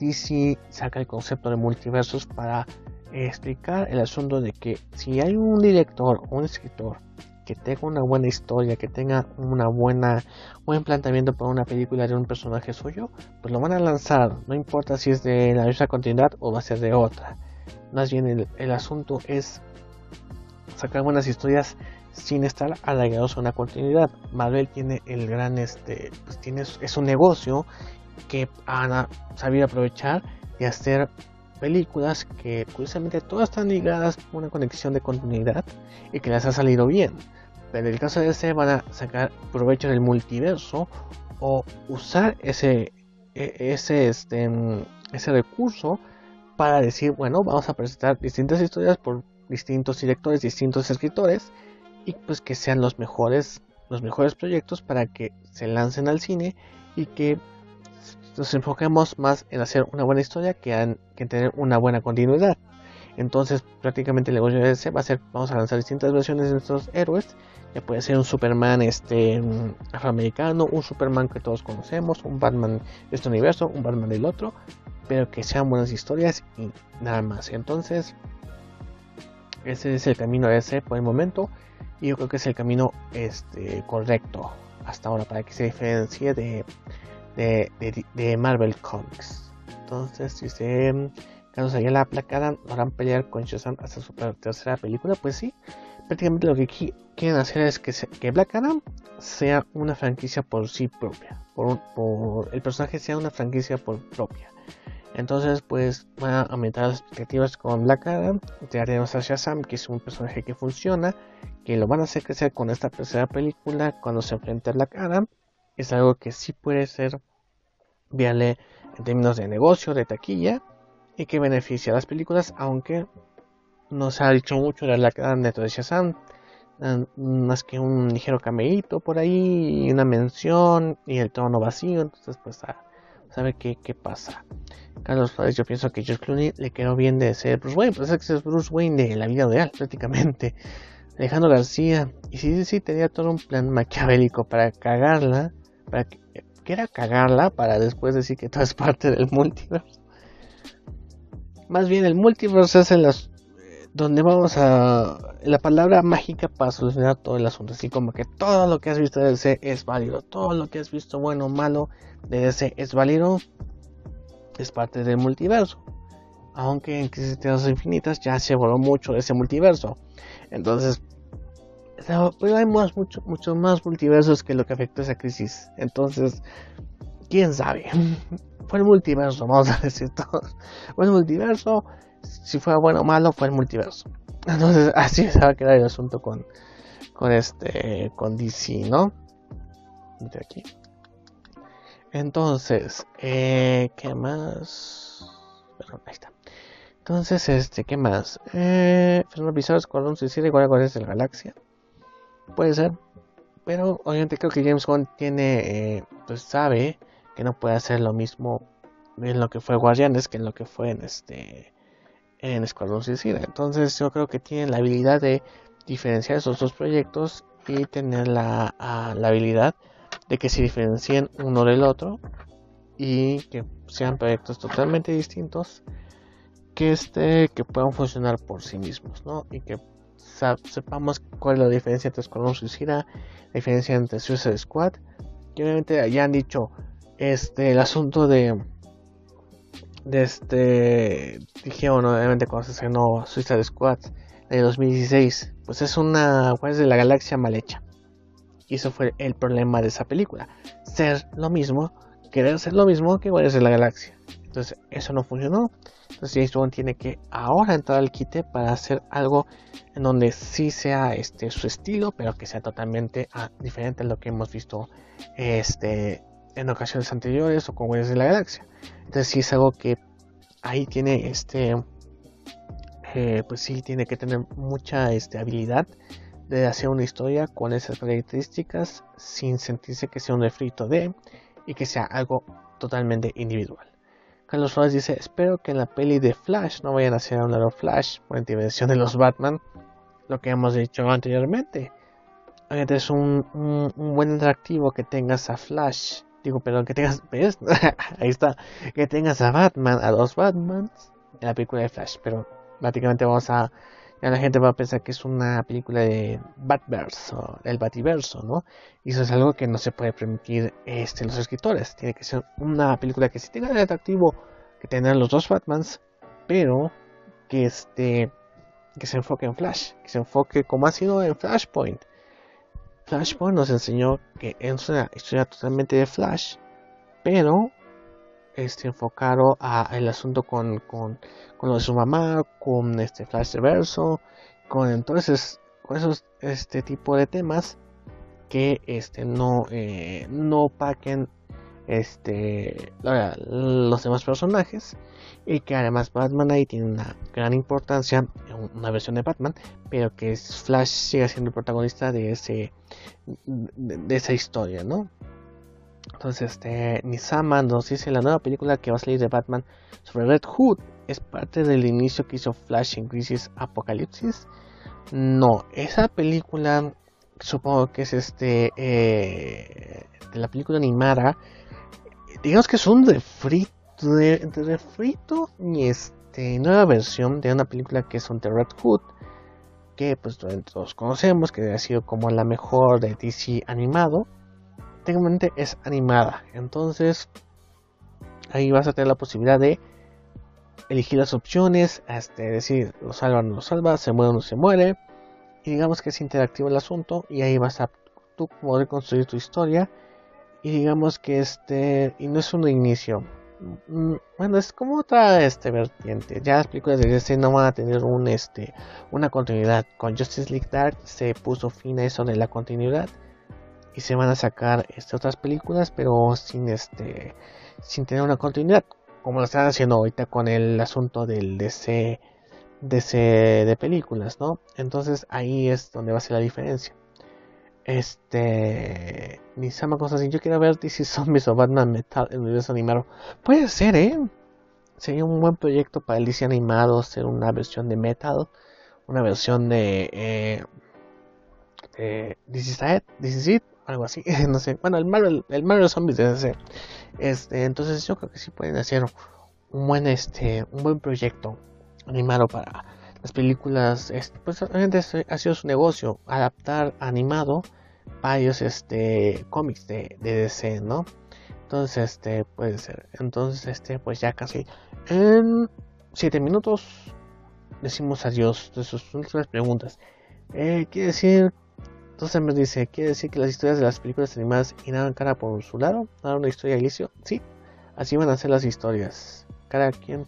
DC saca el concepto de multiversos para explicar el asunto de que si hay un director o un escritor que tenga una buena historia, que tenga una buena buen planteamiento para una película de un personaje suyo, pues lo van a lanzar, no importa si es de la misma continuidad o va a ser de otra. Más bien el, asunto es sacar buenas historias sin estar arraigados a una continuidad. Marvel tiene el gran este, pues tiene es un negocio que han sabido aprovechar y hacer películas que curiosamente todas están ligadas por una conexión de continuidad y que les ha salido bien. Pero en el caso de este van a sacar provecho del multiverso o usar ese, e, ese, este, ese recurso para decir, bueno, vamos a presentar distintas historias por distintos directores, distintos escritores y pues que sean los mejores, los mejores proyectos para que se lancen al cine y que nos enfoquemos más en hacer una buena historia que en, tener una buena continuidad. Entonces, prácticamente el negocio de ese va a ser, vamos a lanzar distintas versiones de nuestros héroes. Ya puede ser un Superman este afroamericano, un Superman que todos conocemos, un Batman de este universo, un Batman del otro, pero que sean buenas historias y nada más. Entonces, ese es el camino ese por el momento y yo creo que es el camino este correcto hasta ahora para que se diferencie de de, Marvel Comics. Entonces, dice Carlos la Placada, harán pelear con Shazam hasta su tercera película. Pues sí, prácticamente lo que quieren hacer es que, que Black Adam sea una franquicia por sí propia. Por, el personaje sea una franquicia por propia. Entonces, pues van a aumentar las expectativas con Black Adam. Tenemos a Shazam, que es un personaje que funciona, que lo van a hacer crecer con esta tercera película cuando se enfrente a Black Adam es algo que sí puede ser viable en términos de negocio, de taquilla y que beneficia a las películas, aunque no se ha dicho mucho de la cadena de Shazam, más que un ligero cameíto por ahí, una mención y el tono vacío, entonces pues a sabe qué, qué pasa. Carlos Flores, yo pienso que George Clooney le quedó bien de ser Bruce Wayne, pues es Bruce Wayne de la vida real prácticamente. Alejandro García, y sí, sí, tenía todo un plan maquiavélico para cagarla para que, quiera cagarla para después decir que todo es parte del multiverso. Más bien el multiverso es en las donde vamos a la palabra mágica para solucionar todo el asunto, así como que todo lo que has visto de DC es válido, todo lo que has visto bueno o malo de DC es válido, es parte del multiverso. Aunque en Crisis Infinitas ya se voló mucho ese multiverso. Entonces, pero hay más, mucho, más multiversos que lo que afectó esa crisis. Entonces, quién sabe. (laughs) Fue el multiverso, vamos a decir todo. Fue el multiverso. Si fue bueno o malo, fue el multiverso. Entonces, (laughs) así se va a quedar el asunto con, con este, con DC, ¿no? Aquí. Entonces, eh, ¿qué más? Perdón, ahí está. Entonces, este, ¿qué más? Eh, Fernando Pizarro, Escuadrón Suicida, igual a de la Galaxia. Puede ser. Pero obviamente creo que James Gunn tiene, eh, pues sabe que no puede hacer lo mismo en lo que fue Guardianes que en lo que fue en este en Escuadrón Suicida. Entonces yo creo que tiene la habilidad de diferenciar esos dos proyectos y tener la, la habilidad de que se diferencien uno del otro y que sean proyectos totalmente distintos que este que puedan funcionar por sí mismos, ¿no? Y que sepamos cuál es la diferencia entre Escuadrón Suicida, la diferencia entre Suicide Squad, que obviamente ya han dicho este el asunto de de este dijeron obviamente cuando se estrenó Suicide Squad de 2016, pues es una Guardianes de la Galaxia mal hecha. Y eso fue el problema de esa película. Ser lo mismo, querer ser lo mismo que Guardianes de la Galaxia. Entonces eso no funcionó. Entonces James Bond tiene que ahora entrar al quite para hacer algo en donde sí sea este su estilo, pero que sea totalmente ah, diferente a lo que hemos visto este en ocasiones anteriores o con Guardianes de la Galaxia. Entonces sí es algo que ahí tiene este eh, pues sí tiene que tener mucha este, habilidad de hacer una historia con esas características sin sentirse que sea un refrito de y que sea algo totalmente individual. Carlos Flores dice, espero que en la peli de Flash no vayan a hacer un nuevo Flash por intervención de los Batman, lo que hemos dicho anteriormente. Es un, un, buen atractivo que tengas a Flash, digo, perdón, que tengas, (laughs) Ahí está, que tengas a Batman, a dos Batmans en la película de Flash, pero prácticamente vamos a ya la gente va a pensar que es una película de Batverse o el Bativerso, ¿no? Y eso es algo que no se puede permitir este, los escritores. Tiene que ser una película que sí tenga el atractivo que tengan los dos Batmans, pero que este que se enfoque en Flash, que se enfoque como ha sido en Flashpoint. Flashpoint nos enseñó que es una historia totalmente de Flash, pero este, enfocado a el asunto con, con, con, lo de su mamá, con este Flash Reverso, con entonces con esos este tipo de temas que este no eh, no opaquen este los demás personajes y que además Batman ahí tiene una gran importancia una versión de Batman pero que Flash siga siendo el protagonista de ese de esa historia no entonces, este, Nisama nos dice la nueva película que va a salir de Batman sobre Red Hood es parte del inicio que hizo Flash en Crisis Apocalipsis. No, esa película supongo que es este eh, de la película animada. Digamos que es un refrito, de, refrito y este nueva versión de una película que es de Red Hood que pues todos conocemos que ha sido como la mejor de DC animado es animada. Entonces, ahí vas a tener la posibilidad de elegir las opciones, este, decir, lo salva o no lo salva, se muere o no se muere. Y digamos que es interactivo el asunto y ahí vas a tú poder construir tu historia. Y digamos que este, y no es un inicio. Mm, bueno, es como otra este vertiente. Ya las películas de no van a tener un este una continuidad. Con Justice League Dark se puso fin a eso de la continuidad y se van a sacar este, otras películas pero sin este sin tener una continuidad como lo están haciendo ahorita con el asunto del DC de películas no entonces ahí es donde va a ser la diferencia este Nisama así yo quiero ver DC Zombies o Batman Metal en universo animado puede ser eh sería un buen proyecto para el DC animado ser una versión de Metal una versión de eh, de DC algo así, (laughs) no sé. Bueno, el Marvel, el Marvel Zombies debe ser. Este, entonces yo creo que sí pueden hacer un buen este, un buen proyecto animado para las películas. Este, pues realmente ha sido su negocio adaptar animado varios este cómics de, de DC, ¿no? Entonces, este puede ser. Entonces, este, pues ya casi en 7 minutos decimos adiós de sus últimas preguntas. Eh, quiere decir entonces me dice, ¿quiere decir que las historias de las películas animadas irán cada por su lado? ¿Dar una historia inicio? Sí, así van a ser las historias. Cada quien,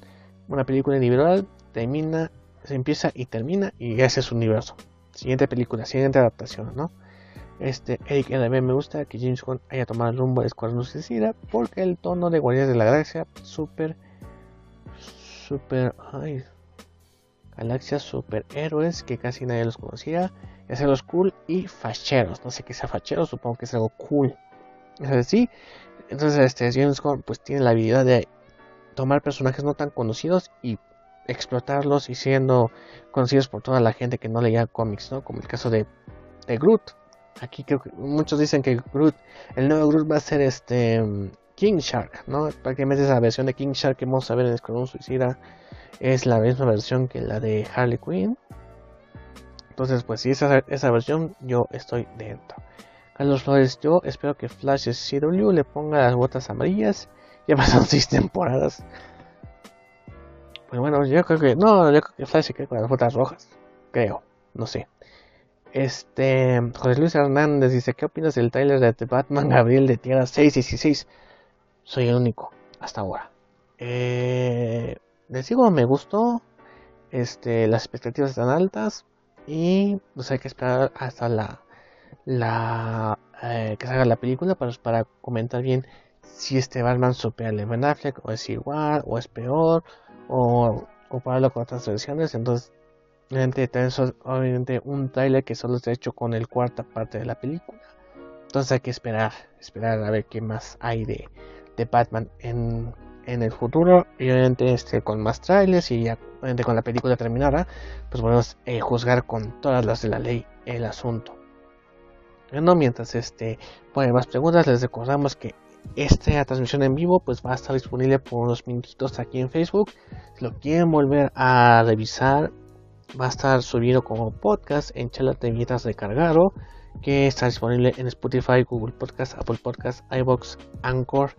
una película individual, termina, se empieza y termina y ese es su universo. Siguiente película, siguiente adaptación, ¿no? Este, Eric LB me gusta que James Gunn haya tomado el rumbo de Escuadrón Suicida porque el tono de Guardianes de la Galaxia, súper, súper, ay, galaxias superhéroes que casi nadie los conocía los cool y facheros. No sé qué sea fachero, supongo que es algo cool. Es así. Entonces, este James Gunn pues tiene la habilidad de tomar personajes no tan conocidos y explotarlos y siendo conocidos por toda la gente que no leía cómics, ¿no? Como el caso de, de Groot. Aquí creo que muchos dicen que Groot, el nuevo Groot va a ser este King Shark, ¿no? Prácticamente esa versión de King Shark que vamos a ver en Escuadrón Suicida es la misma versión que la de Harley Quinn. Entonces, pues si esa, esa versión, yo estoy dentro. Carlos Flores, yo espero que Flash CW le ponga las botas amarillas. Ya pasaron (laughs) seis temporadas. Pues bueno, yo creo que. No, yo creo que Flash se quede con las botas rojas. creo, no sé. Este, José Luis Hernández dice, ¿qué opinas del trailer de Batman Gabriel de Tierra 616? Soy el único, hasta ahora. Eh, les digo, me gustó. Este, las expectativas están altas. Y pues hay que esperar hasta la, la eh, que salga la película para, para comentar bien si este Batman supera a Ben Affleck o es igual o es peor o compararlo con otras versiones. Entonces obviamente, un trailer que solo está hecho con el cuarta parte de la película. Entonces hay que esperar, esperar a ver qué más hay de, de Batman en, en el futuro. Y obviamente este, con más trailers y ya obviamente con la película terminada, pues podemos eh, juzgar con todas las de la ley el asunto. Bueno, mientras este ponen más preguntas, les recordamos que esta transmisión en vivo pues va a estar disponible por unos minutitos aquí en Facebook. Si lo quieren volver a revisar, va a estar subido como podcast en Charlas de Vietas de Cargaro, que está disponible en Spotify, Google Podcast, Apple Podcast, iBox, Anchor,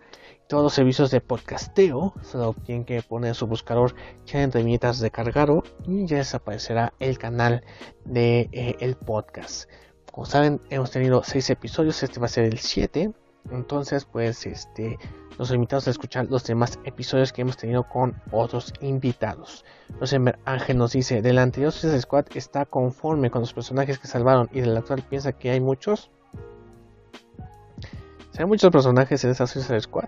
todos los servicios de podcasteo. Solo tienen que poner su buscador Charlas de Vietas de Cargaro y ya desaparecerá el canal de eh, el podcast. Como saben, hemos tenido 6 episodios, este va a ser el 7. Entonces, pues, este, los invitamos a escuchar los demás episodios que hemos tenido con otros invitados. Rosenberg Ángel nos dice, del anterior Suicide Squad está conforme con los personajes que salvaron y del actual piensa que hay muchos. Hay muchos personajes en esa Suicide Squad,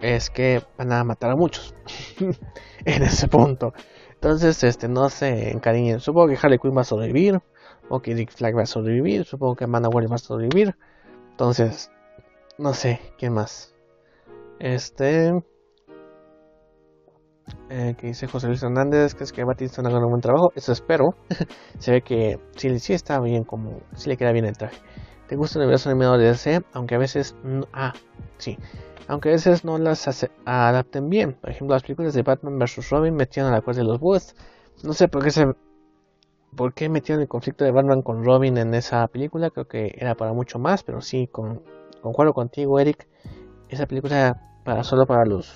es que van a matar a muchos (laughs) en ese punto. Entonces, este, no se encariñen. Supongo que Harley Quinn va a sobrevivir, o que Dick Flag va a sobrevivir, supongo que Manowar va a sobrevivir. Entonces, no sé, ¿quién más? Este. Eh, que dice José Luis Hernández, que es que Batista haga un buen trabajo. Eso espero. (laughs) Se ve que sí, sí está bien, como. Sí le queda bien el traje. ¿Te gusta el universo animado de DC? Aunque a veces. ah, sí. Aunque a veces no las adapten bien. Por ejemplo, las películas de Batman vs. Robin metían a la cuerda de los Woods. No sé por qué se. ¿Por qué metieron el conflicto de Batman con Robin en esa película? Creo que era para mucho más, pero sí, con, concuerdo contigo, Eric. Esa película para solo para los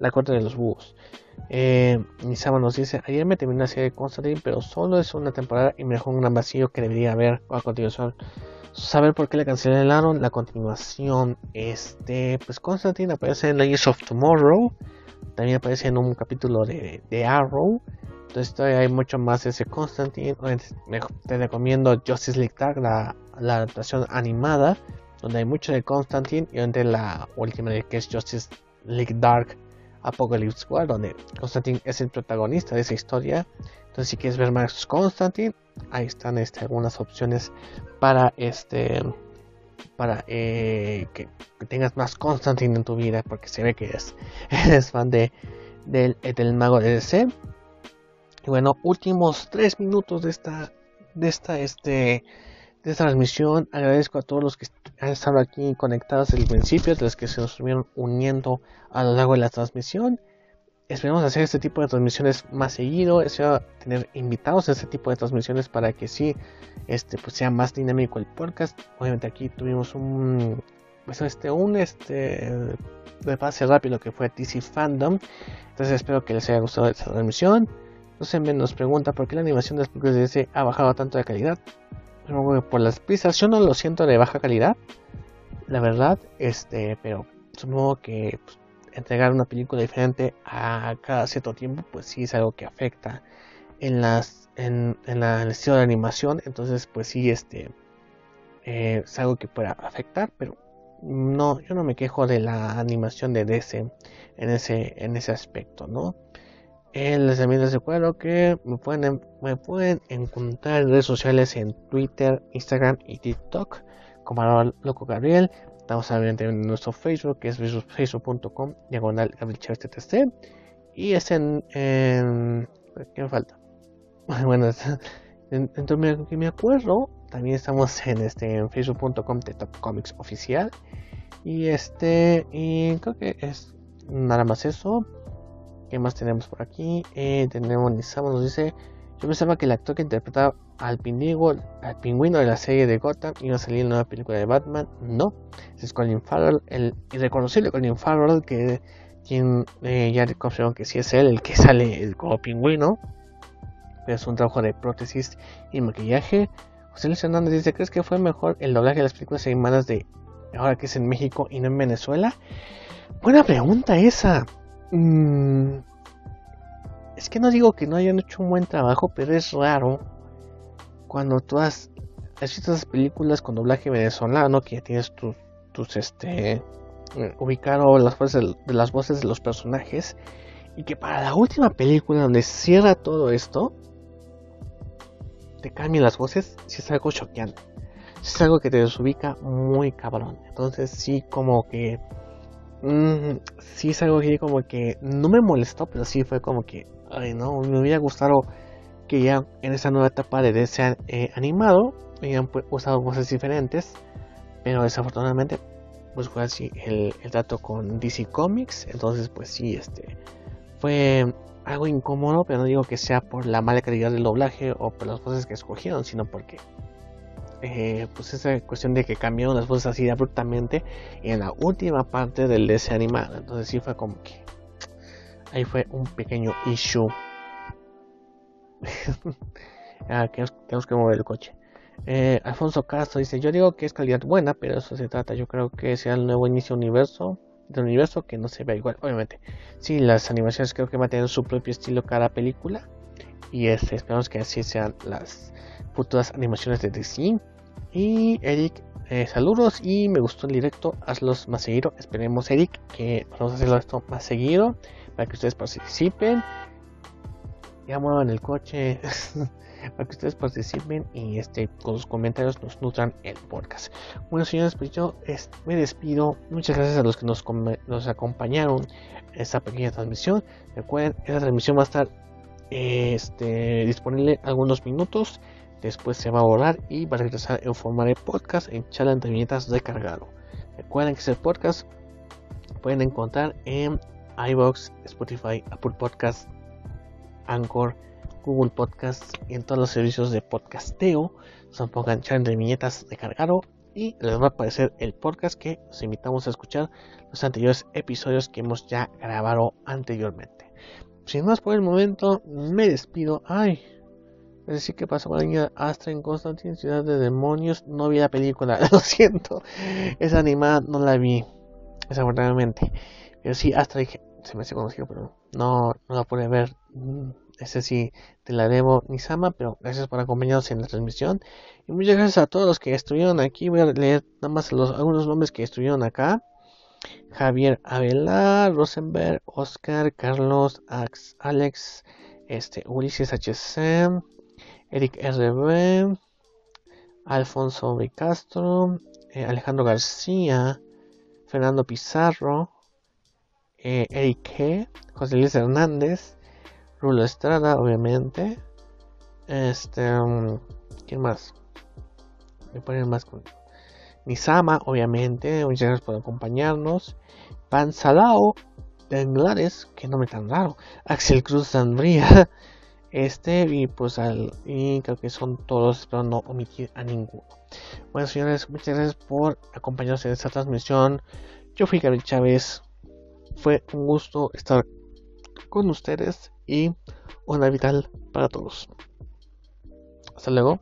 la corte de los búhos. Eh, Nisama nos dice, ayer me terminé la serie de Constantine, pero solo es una temporada y me dejó un gran vacío que debería haber a continuación. Saber por qué le cancelaron la continuación. Este, pues Constantine aparece en Legends of Tomorrow. También aparece en un capítulo de, Arrow. Entonces todavía hay mucho más de ese Constantine. Te recomiendo Justice League Dark, la, adaptación animada donde hay mucho de Constantine y donde la última que es Justice League Dark Apocalypse War, donde Constantine es el protagonista de esa historia. Entonces, si quieres ver más Constantine, ahí están este, algunas opciones para este para eh, que, tengas más Constantine en tu vida, porque se ve que eres, (laughs) fan de, del, del mago de DC. Y bueno, últimos tres minutos de esta de esta este de esta transmisión. Agradezco a todos los que han estado aquí conectados desde el principio, de los que se nos estuvieron uniendo a lo largo de la transmisión. Esperemos hacer este tipo de transmisiones más seguido, espero tener invitados a este tipo de transmisiones para que sí este, pues sea más dinámico el podcast. Obviamente aquí tuvimos un pues este un este de pase rápido que fue TC Fandom. Entonces espero que les haya gustado esta transmisión. Me nos pregunta por qué la animación de las películas de DC ha bajado tanto de calidad por las pistas yo no lo siento de baja calidad la verdad este pero supongo que pues, entregar una película diferente a cada cierto tiempo pues sí es algo que afecta en las en, en, la, el estilo de animación entonces pues sí este eh, es algo que pueda afectar pero no yo no me quejo de la animación de DC en ese en ese aspecto no les también les recuerdo que me pueden, me pueden encontrar en redes sociales en Twitter, Instagram y TikTok como loco Gabriel. Estamos obviamente en nuestro Facebook que es facebook.com diagonal y es en, en ¿qué me falta? (laughs) bueno, entonces que me acuerdo también estamos en este en facebook.com de Top Comics oficial y este y creo que es nada más eso ¿Qué más tenemos por aquí? Eh, tenemos nos dice: Yo pensaba que el actor que interpretaba al pingüino, al pingüino de la serie de Gotham iba a salir en nueva película de Batman. No, es Colin Farrell, el irreconocible Colin Farrell, que quien eh, ya confirmó que sí es él el que sale como pingüino. pero es un trabajo de prótesis y maquillaje. José Luis Hernández dice, ¿crees que fue mejor el doblaje de las películas animadas de ahora que es en México y no en Venezuela? Buena pregunta esa. Mm, es que no digo que no hayan hecho un buen trabajo, pero es raro cuando tú has, esas películas con doblaje venezolano, que ya tienes tus, tus este, ubicado las voces de las voces de los personajes, y que para la última película donde cierra todo esto, te cambien las voces, si es algo choqueante. Si es algo que te desubica muy cabrón. Entonces sí como que... Mm, sí es algo que como que no me molestó, pero sí fue como que... Ay no, me hubiera gustado que ya en esa nueva etapa de DC eh, animado hayan pues, usado voces diferentes. Pero desafortunadamente pues fue así el, el trato con DC Comics. Entonces pues sí, este... Fue algo incómodo, pero no digo que sea por la mala calidad del doblaje o por las voces que escogieron, sino porque eh, pues esa cuestión de que cambiaron las voces así abruptamente en la última parte del DS animado. Entonces sí fue como que ahí fue un pequeño issue. (laughs) ah, tenemos, que mover el coche. Eh, Alfonso Castro dice, yo digo que es calidad buena, pero eso se trata, yo creo que sea el nuevo inicio universo del universo que no se vea igual, obviamente. Sí, las animaciones creo que van a tener su propio estilo cada película. Y este, esperamos que así sean las futuras animaciones de DC. Y Eric, eh, saludos y me gustó el directo, hazlos más seguido. Esperemos, Eric, que vamos a hacerlo esto más seguido para que ustedes participen. Ya muevan el coche. (laughs) para que ustedes participen y este, con sus comentarios nos nutran el podcast. Bueno, señores, pues yo me despido. Muchas gracias a los que nos, nos acompañaron en esta pequeña transmisión. Recuerden, esta transmisión va a estar este, disponible algunos minutos. Después se va a borrar y va a regresar en forma de podcast en Chala entre viñetas recargado. Recuerden que ese podcast pueden encontrar en iBox, Spotify, Apple Podcast, Anchor Google Podcasts y en todos los servicios de podcasteo. Son pongan de viñetas de cargado y les va a aparecer el podcast que os invitamos a escuchar los anteriores episodios que hemos ya grabado anteriormente. Sin más por el momento, me despido. Ay, es decir, que pasó con la niña Astra en Constantine, Ciudad de Demonios. No vi la película, (laughs) lo siento. Esa animada no la vi, desafortunadamente. Pero sí, Astra se me hace conocido, pero no, no la pude ver. Ese sí te la debo, Nisama, pero gracias por acompañarnos en la transmisión. Y muchas gracias a todos los que estuvieron aquí. Voy a leer nada más algunos nombres que estuvieron acá. Javier Avelar, Rosenberg, Oscar, Carlos, Alex, este, Ulises HC, Eric RB, Alfonso B. Castro, eh, Alejandro García, Fernando Pizarro, eh, Eric G, José Luis Hernández, Rulo Estrada, obviamente. Este. Um, ¿Quién más? Me ponen más con. Nisama, obviamente. Muchas gracias por acompañarnos. Panzalao. Tenglares, que nombre tan raro. Axel Cruz Zambría. (laughs) Este, y pues al. Y creo que son todos. Espero no omitir a ninguno. Bueno, señores, muchas gracias por acompañarnos en esta transmisión. Yo fui Gabriel Chávez. Fue un gusto estar con ustedes y una vital para todos. Hasta luego.